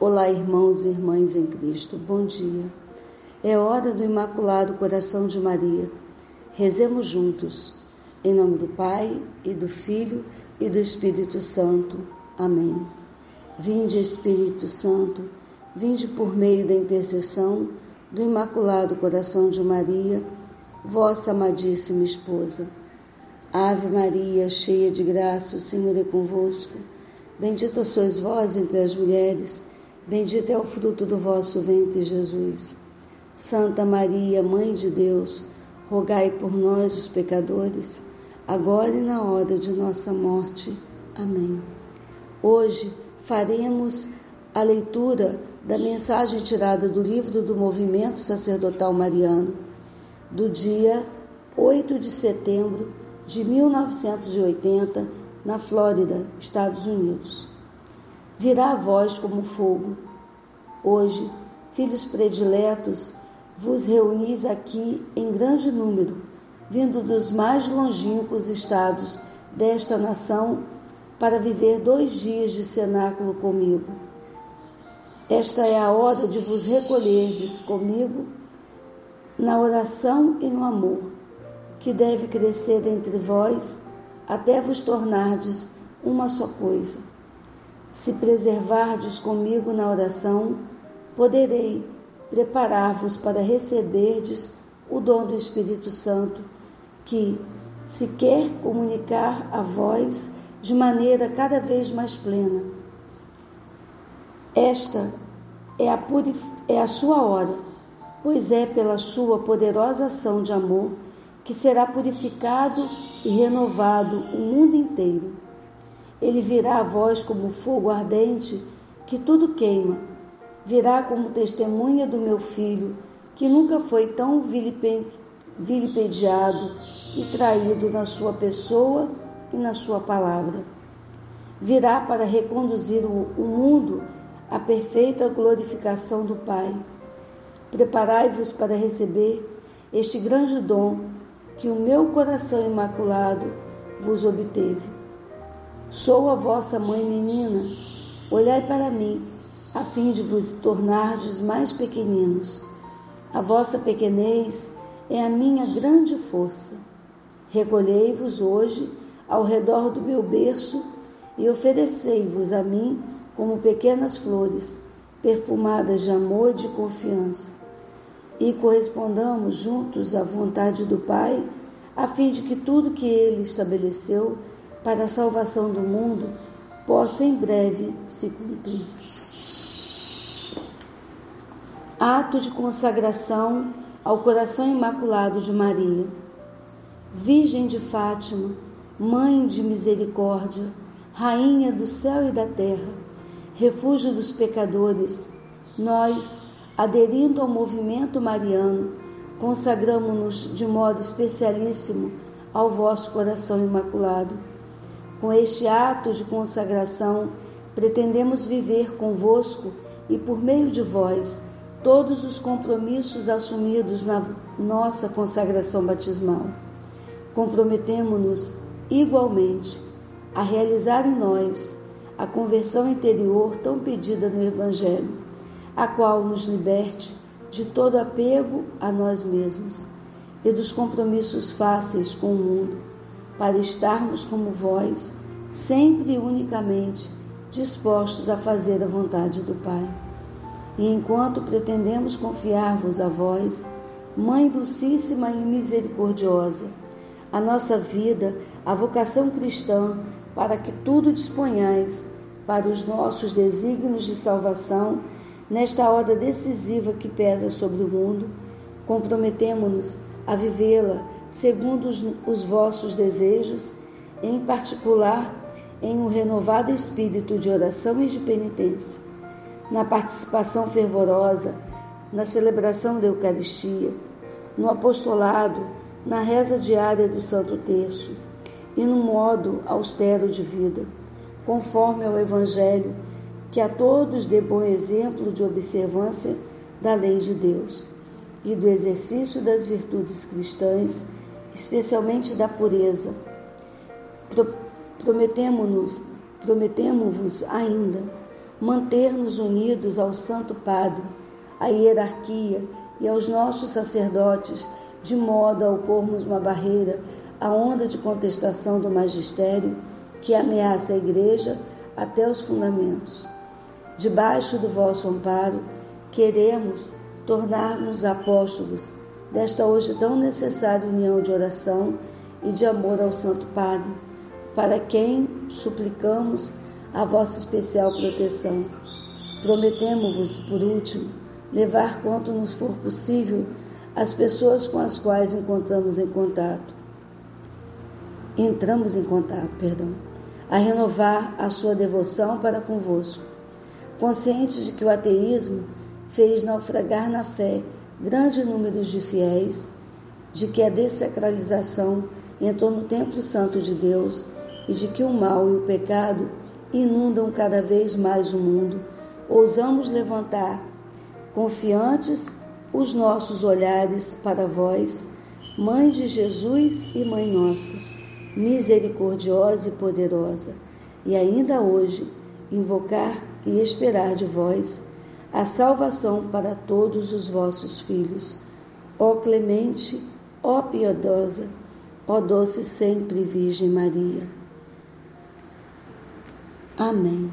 Olá, irmãos e irmãs em Cristo, bom dia. É hora do Imaculado Coração de Maria. Rezemos juntos, em nome do Pai e do Filho e do Espírito Santo. Amém. Vinde, Espírito Santo, vinde por meio da intercessão do Imaculado Coração de Maria, vossa amadíssima esposa. Ave Maria, cheia de graça, o Senhor é convosco. Bendita sois vós entre as mulheres Bendito é o fruto do vosso ventre, Jesus. Santa Maria, Mãe de Deus, rogai por nós, os pecadores, agora e na hora de nossa morte. Amém. Hoje faremos a leitura da mensagem tirada do livro do Movimento Sacerdotal Mariano, do dia 8 de setembro de 1980, na Flórida, Estados Unidos virá a voz como fogo. Hoje, filhos prediletos, vos reunis aqui em grande número, vindo dos mais longínquos estados desta nação, para viver dois dias de cenáculo comigo. Esta é a hora de vos recolherdes comigo na oração e no amor, que deve crescer entre vós até vos tornardes uma só coisa se preservardes comigo na oração, poderei preparar-vos para receberdes o dom do Espírito Santo, que se quer comunicar a vós de maneira cada vez mais plena. Esta é a, é a sua hora, pois é pela sua poderosa ação de amor que será purificado e renovado o mundo inteiro ele virá a vós como fogo ardente que tudo queima. Virá como testemunha do meu filho, que nunca foi tão vilipendiado e traído na sua pessoa e na sua palavra. Virá para reconduzir o mundo à perfeita glorificação do Pai. Preparai-vos para receber este grande dom que o meu coração imaculado vos obteve. Sou a vossa mãe menina, olhai para mim, a fim de vos tornardes mais pequeninos. A vossa pequenez é a minha grande força. Recolhei-vos hoje ao redor do meu berço e oferecei-vos a mim como pequenas flores, perfumadas de amor e de confiança. E correspondamos juntos à vontade do Pai, a fim de que tudo que Ele estabeleceu para a salvação do mundo possa em breve se cumprir. Ato de consagração ao coração imaculado de Maria. Virgem de Fátima, Mãe de misericórdia, Rainha do céu e da terra, refúgio dos pecadores, nós, aderindo ao movimento mariano, consagramos-nos de modo especialíssimo ao vosso coração imaculado com este ato de consagração, pretendemos viver convosco e por meio de vós todos os compromissos assumidos na nossa consagração batismal. Comprometemo-nos igualmente a realizar em nós a conversão interior tão pedida no Evangelho, a qual nos liberte de todo apego a nós mesmos e dos compromissos fáceis com o mundo para estarmos como vós, sempre e unicamente dispostos a fazer a vontade do Pai. E enquanto pretendemos confiar-vos a vós, Mãe Dulcíssima e Misericordiosa, a nossa vida, a vocação cristã, para que tudo disponhais para os nossos desígnios de salvação, nesta hora decisiva que pesa sobre o mundo, comprometemo-nos a vivê-la segundo os, os vossos desejos, em particular em um renovado espírito de oração e de penitência, na participação fervorosa, na celebração da Eucaristia, no apostolado, na reza diária do Santo Terço e no modo austero de vida, conforme ao Evangelho, que a todos dê bom exemplo de observância da lei de Deus e do exercício das virtudes cristãs especialmente da pureza. Prometemo-vos ainda manter-nos unidos ao Santo Padre, à hierarquia e aos nossos sacerdotes, de modo a opormos uma barreira à onda de contestação do magistério que ameaça a Igreja até os fundamentos. Debaixo do vosso amparo, queremos tornar-nos apóstolos desta hoje tão necessária união de oração e de amor ao Santo Padre, para quem suplicamos a vossa especial proteção. Prometemos-vos, por último, levar quanto nos for possível as pessoas com as quais encontramos em contato. Entramos em contato, perdão, a renovar a sua devoção para convosco, conscientes de que o ateísmo fez naufragar na fé grande número de fiéis, de que a desacralização entrou no templo santo de Deus e de que o mal e o pecado inundam cada vez mais o mundo, ousamos levantar, confiantes, os nossos olhares para vós, Mãe de Jesus e Mãe nossa, misericordiosa e poderosa, e ainda hoje invocar e esperar de vós a salvação para todos os vossos filhos. Ó clemente, ó piedosa, ó doce sempre Virgem Maria. Amém.